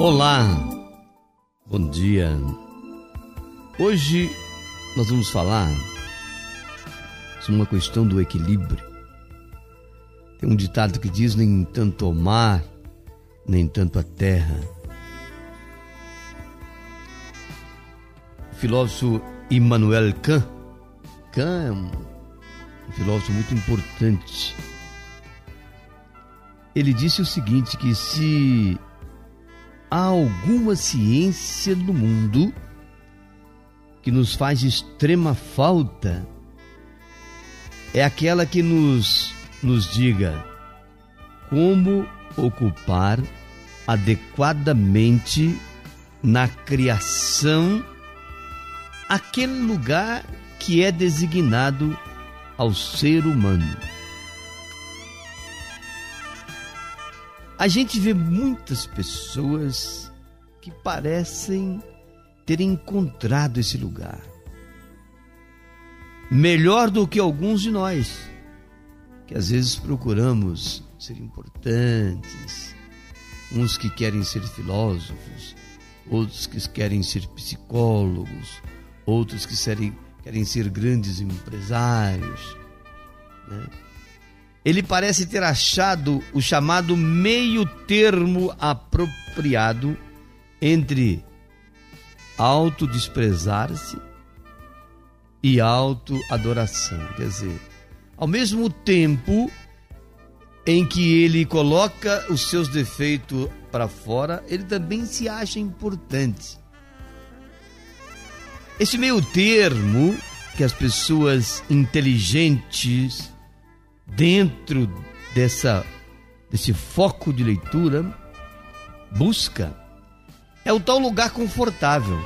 Olá, bom dia. Hoje nós vamos falar sobre uma questão do equilíbrio. Tem um ditado que diz: nem tanto o mar, nem tanto a terra. O filósofo Immanuel Kant, Kant é um filósofo muito importante. Ele disse o seguinte: que se há alguma ciência no mundo que nos faz extrema falta, é aquela que nos, nos diga como ocupar adequadamente na criação aquele lugar que é designado ao ser humano. A gente vê muitas pessoas que parecem ter encontrado esse lugar. Melhor do que alguns de nós, que às vezes procuramos ser importantes, uns que querem ser filósofos, outros que querem ser psicólogos, outros que querem ser grandes empresários. Né? Ele parece ter achado o chamado meio termo apropriado entre autodesprezar-se e autoadoração. Quer dizer, ao mesmo tempo em que ele coloca os seus defeitos para fora, ele também se acha importante. Esse meio termo que as pessoas inteligentes dentro dessa desse foco de leitura busca é o tal lugar confortável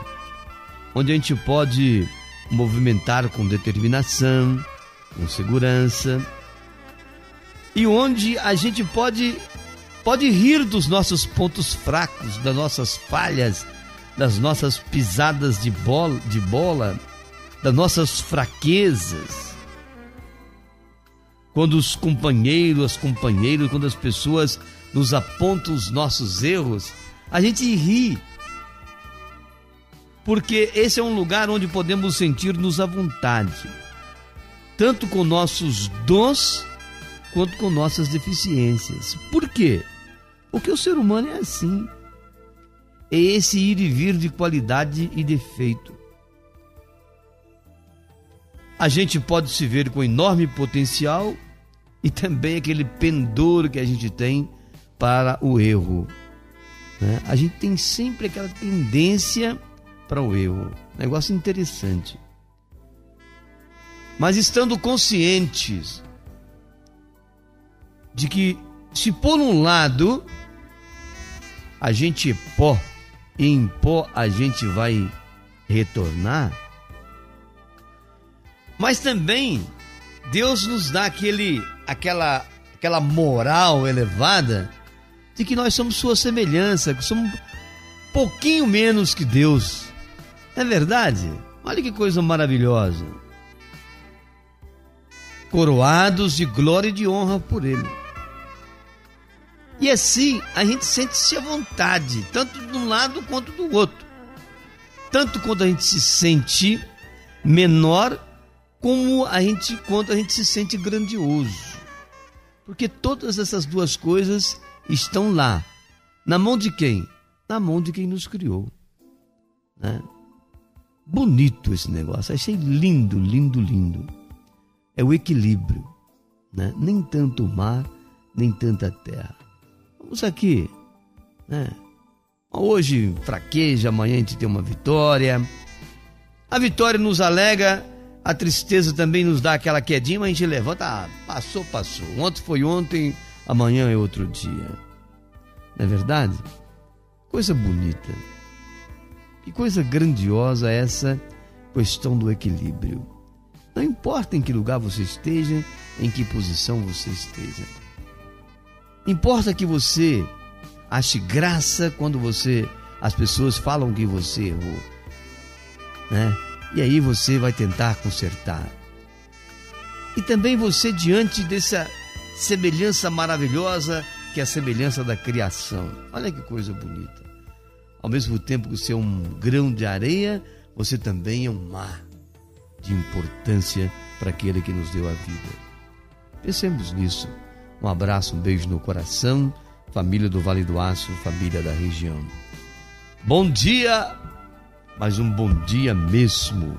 onde a gente pode movimentar com determinação, com segurança e onde a gente pode pode rir dos nossos pontos fracos, das nossas falhas, das nossas pisadas de bola, de bola, das nossas fraquezas quando os companheiros, as companheiras, quando as pessoas nos apontam os nossos erros, a gente ri. Porque esse é um lugar onde podemos sentir-nos à vontade, tanto com nossos dons quanto com nossas deficiências. Por quê? Porque o ser humano é assim. É esse ir e vir de qualidade e defeito. A gente pode se ver com enorme potencial e também aquele pendor que a gente tem para o erro. Né? A gente tem sempre aquela tendência para o erro. Negócio interessante. Mas estando conscientes de que, se por um lado a gente é pó e em pó a gente vai retornar, mas também Deus nos dá aquele, aquela, aquela moral elevada de que nós somos sua semelhança, que somos pouquinho menos que Deus. É verdade? Olha que coisa maravilhosa. Coroados de glória e de honra por Ele. E assim a gente sente-se à vontade, tanto de um lado quanto do outro. Tanto quando a gente se sente menor como a gente quando a gente se sente grandioso. Porque todas essas duas coisas estão lá. Na mão de quem? Na mão de quem nos criou. Né? Bonito esse negócio. Achei lindo, lindo, lindo. É o equilíbrio. Né? Nem tanto o mar, nem tanta terra. Vamos aqui. Né? Hoje fraqueja, amanhã a gente tem uma vitória. A vitória nos alega a tristeza também nos dá aquela quedinha, mas a gente levanta, ah, passou, passou. Ontem foi ontem, amanhã é outro dia. Não é verdade? Coisa bonita. Que coisa grandiosa essa questão do equilíbrio. Não importa em que lugar você esteja, em que posição você esteja. Importa que você ache graça quando você as pessoas falam que você errou, né? E aí você vai tentar consertar. E também você, diante dessa semelhança maravilhosa que é a semelhança da criação. Olha que coisa bonita. ao mesmo tempo que você é um grão de areia, você também é um mar de importância para aquele que nos deu a vida. Pensemos nisso. Um abraço, um beijo no coração, família do Vale do Aço, família da região. Bom dia, mas um bom dia mesmo.